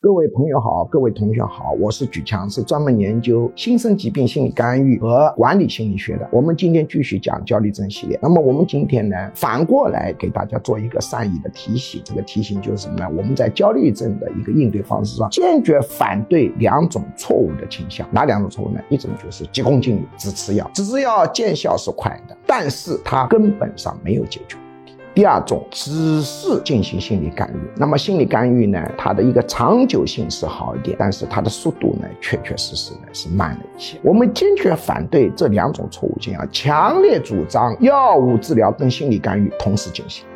各位朋友好，各位同学好，我是举强，是专门研究新生疾病心理干预和管理心理学的。我们今天继续讲焦虑症系列。那么我们今天呢，反过来给大家做一个善意的提醒。这个提醒就是什么呢？我们在焦虑症的一个应对方式上，坚决反对两种错误的倾向。哪两种错误呢？一种就是急功近利，只吃药，只吃药见效是快的，但是它根本上没有解决。第二种只是进行心理干预，那么心理干预呢，它的一个长久性是好一点，但是它的速度呢，确确实实呢是慢了一些。我们坚决反对这两种错误倾向，强烈主张药物治疗跟心理干预同时进行。